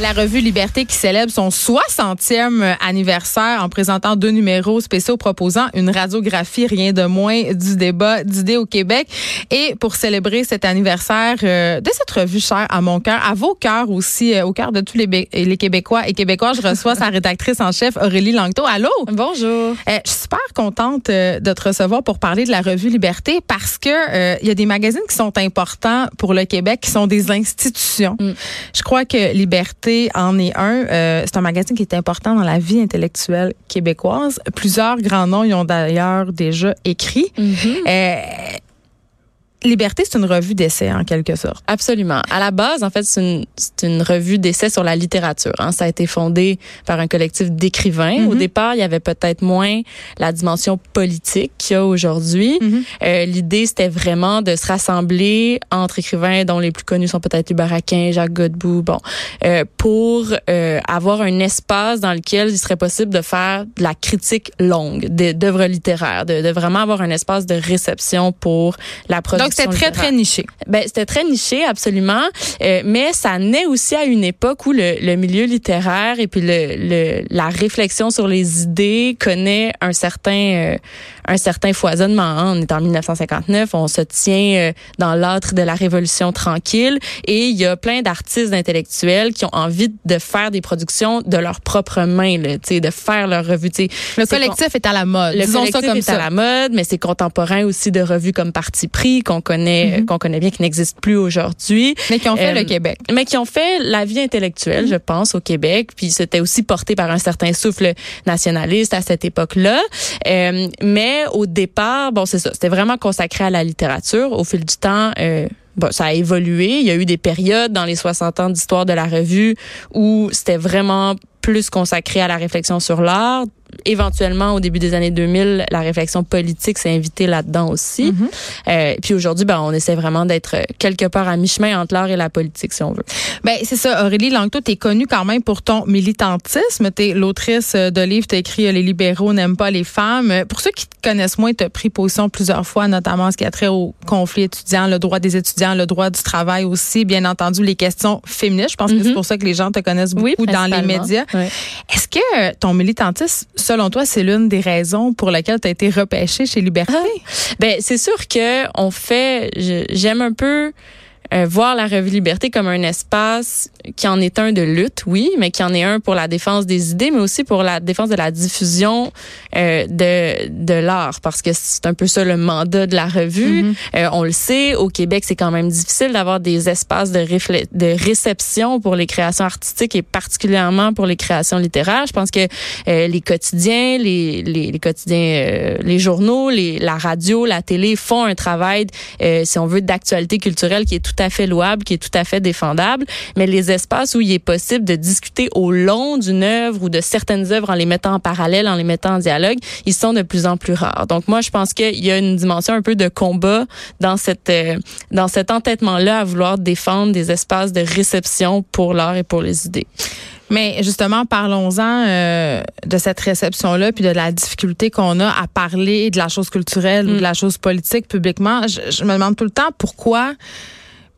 La revue Liberté qui célèbre son 60e anniversaire en présentant deux numéros spéciaux proposant une radiographie rien de moins du débat d'idées au Québec. Et pour célébrer cet anniversaire euh, de cette revue chère à mon cœur, à vos cœurs aussi, euh, au cœur de tous les, les Québécois et Québécois, je reçois sa rédactrice en chef Aurélie Langto. Allô? Bonjour. Euh, je suis super contente de te recevoir pour parler de la revue Liberté parce que il y a des magazines qui sont importants pour le Québec, qui sont des institutions. Mm. Je crois que Liberté en est un. Euh, c'est un magazine qui est important dans la vie intellectuelle québécoise. Plusieurs grands noms y ont d'ailleurs déjà écrit. Mm-hmm. Euh, Liberté, c'est une revue d'essai en quelque sorte. Absolument. À la base, en fait, c'est une, une, revue d'essai sur la littérature. Hein. Ça a été fondé par un collectif d'écrivains. Au mm-hmm. départ, il y avait peut-être moins la dimension politique qu'il y a aujourd'hui. Mm-hmm. euh, L'idée, c'était vraiment de se rassembler entre écrivains dont les plus connus sont peut-être Hubert Jacques Godbout, bon, euh, pour euh, avoir un espace dans lequel il serait possible de faire de la critique longue d'œuvres littéraires, de, de, vraiment avoir un espace de réception pour la production c'était très, très niché. Ben, c'était très niché, absolument. Euh, mais ça naît aussi à une époque où le, le milieu littéraire et puis le, le, la réflexion sur les idées connaît un certain, euh, un certain foisonnement. Hein. On est en 1959, on se tient euh, dans l'âtre de la Révolution tranquille et il y a plein d'artistes intellectuels qui ont envie de faire des productions de leurs propres mains, là, de faire leur revue. Le collectif est à la mode. Le collectif ça comme est ça. à la mode, mais c'est contemporain aussi de revues comme Parti pris qu'on connaît, mm-hmm. qu'on connaît bien, qui n'existe plus aujourd'hui. Mais qui ont fait le euh, Québec. Mais qui ont fait la vie intellectuelle, je pense, au Québec. Puis c'était aussi porté par un certain souffle nationaliste à cette époque-là. Euh, mais au départ, bon, c'est ça, c'était vraiment consacré à la littérature. Au fil du temps, euh, Bon, ça a évolué. Il y a eu des périodes dans les 60 ans d'histoire de la revue où c'était vraiment plus consacré à la réflexion sur l'art. Éventuellement, au début des années 2000, la réflexion politique s'est invitée là-dedans aussi. Mm-hmm. euh, puis aujourd'hui, ben, on essaie vraiment d'être quelque part à mi-chemin entre l'art et la politique, si on veut. Ben c'est ça. Aurélie Langto, tu es connue quand même pour ton militantisme. Tu es l'autrice de livres, tu écrit Les libéraux n'aiment pas les femmes. Pour ceux qui te connaissent moins, tu as pris position plusieurs fois, notamment ce qui a trait au conflit étudiant, le droit des étudiants, le droit du travail aussi, bien entendu, les questions féministes. Je pense que c'est mm-hmm. pour ça que les gens te connaissent beaucoup dans les médias. Est-ce que euh, ton militantisme, selon toi, c'est l'une des raisons pour lesquelles tu as été repêché chez Liberté? Ah. Ben, c'est sûr que on fait, j'aime un peu euh, voir la revue Liberté comme un espace qui en est un de lutte, oui, mais qui en est un pour la défense des idées, mais aussi pour la défense de la diffusion euh, de, de l'art, parce que c'est un peu ça le mandat de la revue. Mm-hmm. euh, on le sait, au Québec, c'est quand même difficile d'avoir des espaces de, de réception pour les créations artistiques et particulièrement pour les créations littéraires. Je pense que euh, les quotidiens, les, les, les quotidiens, euh, les journaux, les, la radio, la télé font un travail, si on veut, d'actualité culturelle qui est tout à fait louable, qui est tout à fait défendable, mais les espaces où il est possible de discuter au long d'une œuvre ou de certaines œuvres en les mettant en parallèle, en les mettant en dialogue, ils sont de plus en plus rares. Donc moi, je pense qu'il y a une dimension un peu de combat dans cette euh, dans cet entêtement-là à vouloir défendre des espaces de réception pour l'art et pour les idées. Mais justement, parlons-en euh, de cette réception-là, puis de la difficulté qu'on a à parler de la chose culturelle ou de mm. la chose politique publiquement. je, me demande tout le temps pourquoi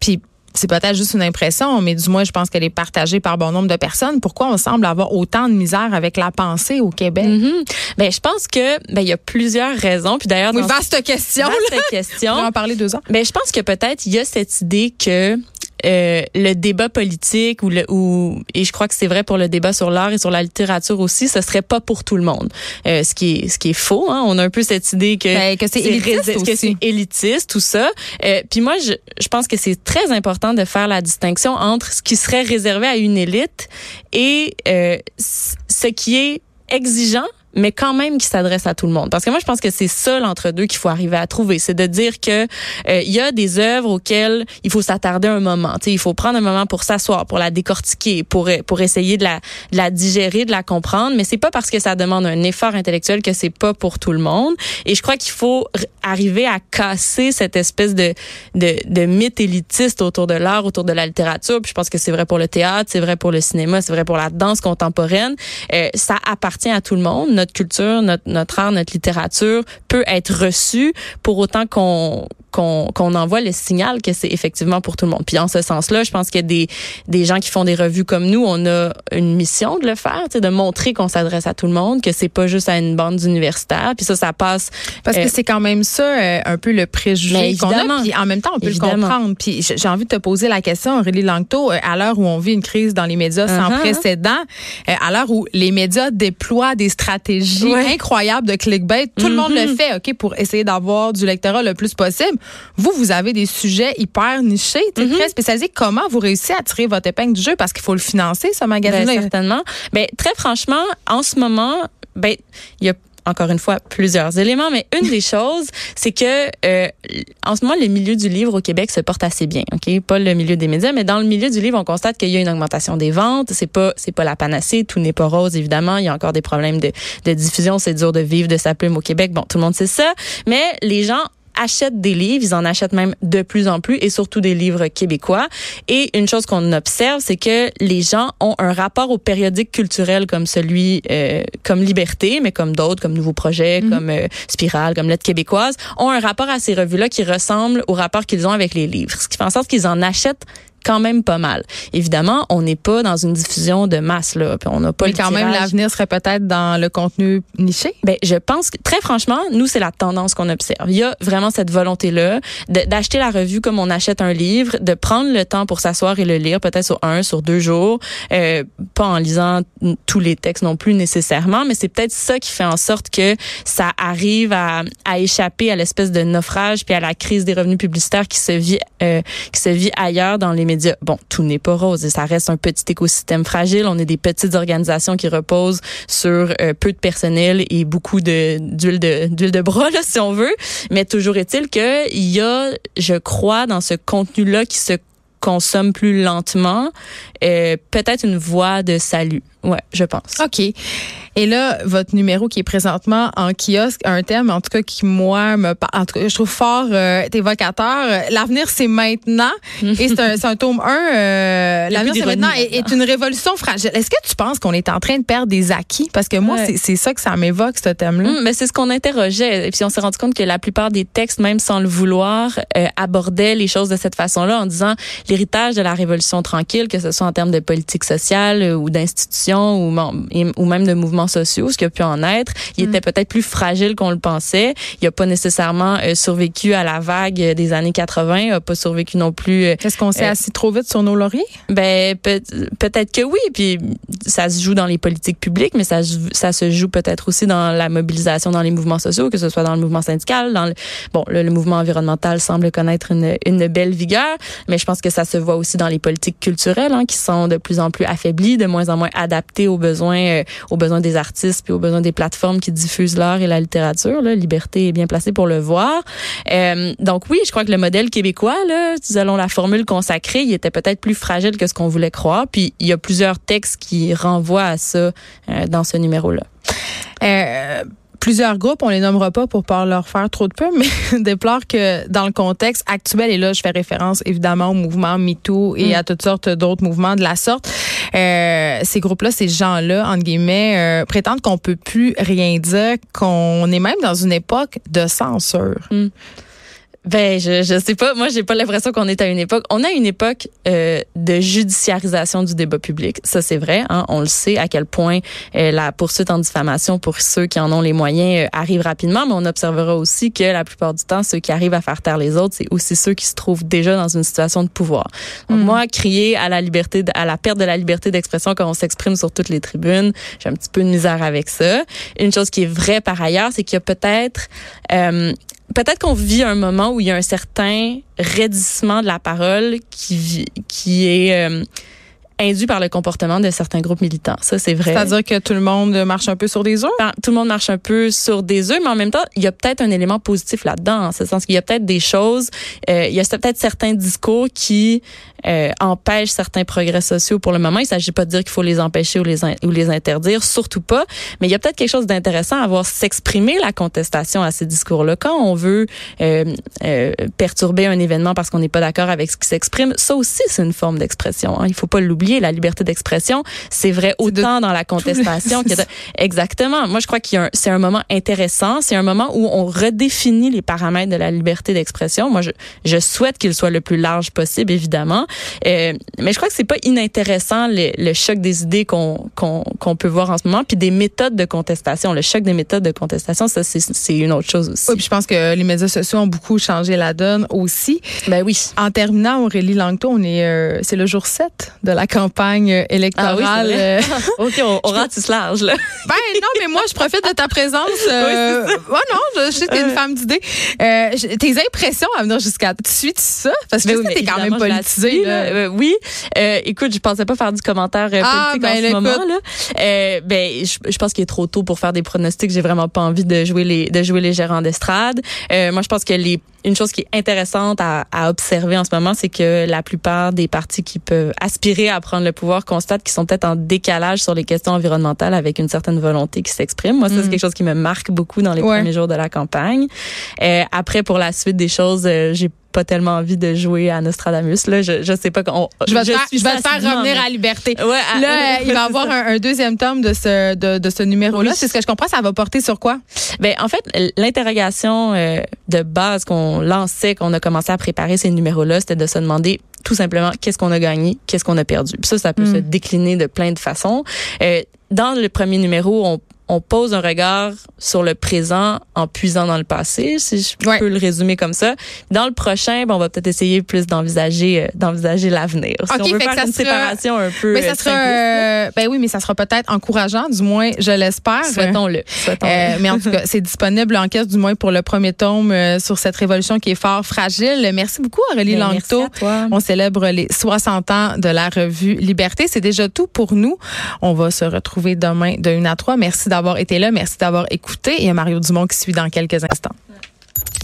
puis c'est peut-être juste une impression, mais du moins, je pense qu'elle est partagée par bon nombre de personnes. Pourquoi on semble avoir autant de misère avec la pensée au Québec? Mm-hmm. Ben, je pense que ben il y a plusieurs raisons. Puis d'ailleurs, oui, vaste question. Vaste question. On va en parler deux ans. Ben, je pense que peut-être il y a cette idée que euh, le débat politique ou le ou et je crois que c'est vrai pour le débat sur l'art et sur la littérature aussi, ce serait pas pour tout le monde. Euh, ce qui est ce qui est faux. Hein? On a un peu cette idée que ben, que c'est élitiste, que c'est élitiste tout ça. Euh, puis moi, je, je pense que c'est très important de faire la distinction entre ce qui serait réservé à une élite et euh, ce qui est exigeant mais quand même qui s'adresse à tout le monde. Parce que moi, je pense que c'est ça l'entre-deux qu'il faut arriver à trouver. C'est de dire que euh, il y a des œuvres auxquelles il faut s'attarder un moment. sais, il faut prendre un moment pour s'asseoir, pour la décortiquer, pour pour essayer de la, de la digérer, de la comprendre. Mais c'est pas parce que ça demande un effort intellectuel que c'est pas pour tout le monde. Et je crois qu'il faut arriver à casser cette espèce de, de, de mythe élitiste autour de l'art, autour de la littérature. Puis je pense que c'est vrai pour le théâtre, c'est vrai pour le cinéma, c'est vrai pour la danse contemporaine. Euh, ça appartient à tout le monde. Culture, notre, notre art, notre littérature peut être reçue pour autant qu'on qu'on qu'on envoie le signal que c'est effectivement pour tout le monde. Puis en ce sens-là, je pense a des des gens qui font des revues comme nous, on a une mission de le faire, de montrer qu'on s'adresse à tout le monde, que c'est pas juste à une bande d'universitaires. Puis ça, ça passe parce que euh, c'est quand même ça euh, un peu le préjugé qu'on a. Puis en même temps, on peut le comprendre. Puis j'ai envie de te poser la question, Aurélie Langto, euh, à l'heure où on vit une crise dans les médias sans uh-huh. précédent, à l'heure où les médias déploient des stratégies incroyables de clickbait, tout le monde le mm-hmm. fait, ok, pour essayer d'avoir du lectorat le plus possible. Vous, vous avez des sujets hyper nichés, mm-hmm. très spécialisés. Comment vous réussissez à tirer votre épingle du jeu? Parce qu'il faut le financer, ce magazine ben, certainement. Ben, très franchement, en ce moment, ben, il y a encore une fois plusieurs éléments, mais une des choses, c'est que euh, en ce moment, le milieu du livre au Québec se porte assez bien. Ok, pas le milieu des médias, mais dans le milieu du livre, on constate qu'il y a une augmentation des ventes. C'est pas c'est pas la panacée, tout n'est pas rose évidemment. Il y a encore des problèmes de, de diffusion. C'est dur de vivre de sa plume au Québec. Bon, tout le monde sait ça, mais les gens achètent des livres, ils en achètent même de plus en plus et surtout des livres québécois. Et une chose qu'on observe, c'est que les gens ont un rapport aux périodiques culturels comme celui, euh, comme Liberté, mais comme d'autres, comme Nouveau Projet, mhm. comme euh, Spirale, comme Lettre québécoise, ont un rapport à ces revues-là qui ressemble au rapport qu'ils ont avec les livres. Ce qui fait en sorte qu'ils en achètent quand même pas mal. Évidemment, on n'est pas dans une diffusion de masse là, puis on n'a pas. Mais quand même, l'avenir serait peut-être dans le contenu niché. Ben, je pense que très franchement, nous c'est la tendance qu'on observe. Il y a vraiment cette volonté là d'acheter la revue comme on achète un livre, de prendre le temps pour s'asseoir et le lire, peut-être sur un, sur deux jours, euh, pas en lisant tous les textes non plus nécessairement, mais c'est peut-être ça qui fait en sorte que ça arrive à, à échapper à l'espèce de naufrage puis à la crise des revenus publicitaires qui se vit euh, qui se vit ailleurs dans les médias Bon, tout n'est pas rose et ça reste un petit écosystème fragile. On est des petites organisations qui reposent sur euh, peu de personnel et beaucoup de d'huile de d'huile de bras là, si on veut. Mais toujours est-il que il y a, je crois, dans ce contenu-là qui se consomme plus lentement, euh, peut-être une voie de salut. Ouais, je pense. OK. Et là, votre numéro qui est présentement en kiosque, un thème, en tout cas, qui, moi, me en tout cas, je trouve fort euh, évocateur. L'avenir, c'est maintenant. et c'est un, un, tome 1. Euh, L'avenir, c'est maintenant est, une révolution fragile. Est-ce que tu penses qu'on est en train de perdre des acquis? Parce que moi, c'est ça que ça m'évoque, ce thème-là. Hum, mais c'est ce qu'on interrogeait. Et puis, on s'est rendu compte que la plupart des textes, même sans le vouloir, euh, abordaient les choses de cette façon-là en disant l'héritage de la révolution tranquille, que ce soit en termes de politique sociale euh, ou d'institutions ou, ou même de mouvements sociaux, ce qui a pu en être. Il mm. était peut-être plus fragile qu'on le pensait. Il n'a pas nécessairement euh, survécu à la vague des années 80. Il n'a pas survécu non plus. Euh, Est-ce qu'on s'est euh, assis trop vite sur nos lauriers? Ben peut, être que oui. Puis ça se joue dans les politiques publiques, mais ça, ça se joue peut-être aussi dans la mobilisation dans les mouvements sociaux, que ce soit dans le mouvement syndical, dans le, bon le, mouvement environnemental semble connaître une, une belle vigueur, mais je pense que ça se voit aussi dans les politiques culturelles hein, qui sont de plus en plus affaiblies, de moins en moins adaptées aux besoins aux besoins des artistes puis aux besoins des plateformes qui diffusent l'art et la littérature. Liberté est bien placée pour le voir. Euh, donc oui, je crois que le modèle québécois, là, selon la formule consacrée, il était peut-être plus fragile que ce qu'on voulait croire. Puis il y a plusieurs textes qui renvoient à ça euh, dans ce numéro-là. Euh, plusieurs groupes, on les nommera pas pour pas leur faire trop de peu, mais déplorent que dans le contexte actuel, et là je fais référence évidemment au mouvement MeToo et mm. à toutes sortes d'autres mouvements de la sorte, euh, ces groupes-là, ces gens-là, entre guillemets, euh, prétendent qu'on peut plus rien dire, qu'on est même dans une époque de censure. Mm. Ben, je, je sais pas. Moi, j'ai pas l'impression qu'on est à une époque. On a une époque euh, de judiciarisation du débat public. Ça, c'est vrai. Hein? On le sait à quel point euh, la poursuite en diffamation pour ceux qui en ont les moyens euh, arrive rapidement. Mais on observera aussi que la plupart du temps, ceux qui arrivent à faire taire les autres, c'est aussi ceux qui se trouvent déjà dans une situation de pouvoir. Donc, mm. moi, crier à la liberté, à la perte de la liberté d'expression quand on s'exprime sur toutes les tribunes, j'ai un petit peu de misère avec ça. Une chose qui est vraie par ailleurs, c'est qu'il y a peut-être euh, peut-être qu'on vit un moment où il y a un certain raidissement de la parole qui, qui est euh, induit par le comportement de certains groupes militants. Ça, c'est vrai. C'est-à-dire que tout le monde marche un peu sur des œufs? Ben, tout le monde marche un peu sur des œufs, mais en même temps, il y a peut-être un élément positif là-dedans, en ce sens qu'il y a peut-être des choses, euh, il y a peut-être certains discours qui euh, empêchent certains progrès sociaux pour le moment. Il s'agit pas de dire qu'il faut les empêcher ou les, ou les interdire, surtout pas, mais il y a peut-être quelque chose d'intéressant à voir s'exprimer la contestation à ces discours-là. Quand on veut euh, euh, perturber un événement parce qu'on n'est pas d'accord avec ce qui s'exprime, ça aussi, c'est une forme d'expression. Hein. Il faut pas l'oublier oublier la liberté d'expression. C'est vrai autant dans la contestation que exactement. Moi, je crois qu'il c'est un moment intéressant. C'est un moment où on redéfinit les paramètres de la liberté d'expression. Moi, je, je souhaite qu'il soit le plus large possible, évidemment. Euh, mais je crois que c'est pas inintéressant le, le choc des idées qu'on qu'on qu'on peut voir en ce moment, puis des méthodes de contestation. Le choc des méthodes de contestation, ça c'est une autre chose aussi. Oui, puis je pense que les médias sociaux ont beaucoup changé la donne aussi. Ben oui. En terminant, Aurélie Langto, on est euh, c'est le jour 7 de la campagne électorale. Ah oui, euh, OK, on, on ratisse large là. Ben non, mais moi je profite de ta présence. Euh, oui, oh non, je, sais que t'es une femme d'idées. Euh, tes impressions à venir jusqu'à tu suis ça? Parce que ben tu es quand même politisée. Euh, oui, euh, écoute, je pensais pas faire du commentaire euh, ah, politique en ben, ce moment là. Euh, ben, je, je pense qu'il est trop tôt pour faire des pronostics. J'ai vraiment pas envie de jouer les de jouer les gérants d'estrade. moi, je pense que les une chose qui est intéressante à, à observer en ce moment, c'est que la plupart des partis qui peuvent aspirer à prendre le pouvoir constatent qu'ils sont peut-être en décalage sur les questions environnementales avec une certaine volonté qui s'exprime. Moi, ça, c'est mm. quelque chose qui me marque beaucoup dans les premiers jours de la campagne. Euh, après, pour la suite des choses, euh, j'ai pas tellement envie de jouer à Nostradamus. Là, je, je sais pas qu'on. Je vais, te faire, je vais faire revenir à Liberté. Ouais, là, il va y avoir un, deuxième tome de ce de, de ce numéro-là. C'est ce que je comprends. Ça va porter sur quoi? Ben en fait, l'interrogation euh, de base qu'on lançait, qu'on a commencé à préparer ces numéros-là, c'était de se demander tout simplement qu'est-ce qu'on a gagné, qu'est-ce qu'on a perdu. Puis ça, ça peut se hmm. décliner de plein de façons. Euh, dans le premier numéro, on on pose un regard sur le présent en puisant dans le passé, si je peux le résumer comme ça. Dans le prochain, ben, on va peut-être essayer plus d'envisager euh, d'envisager l'avenir. Si on veut faire une séparation un peu mais ça euh, sera, euh, ben oui, mais ça sera peut-être encourageant, du moins je l'espère. Souhaitons-le. mais en tout cas, c'est disponible en caisse du moins pour le premier tome sur cette révolution qui est fort fragile. Merci beaucoup Aurélie ben, Langto. On célèbre les 60 ans de la revue Liberté. C'est déjà tout pour nous. On va se retrouver demain de 1 à 3. Merci d'avoir été là. Merci d'avoir écouté. Il y a Mario Dumont qui suit dans quelques instants.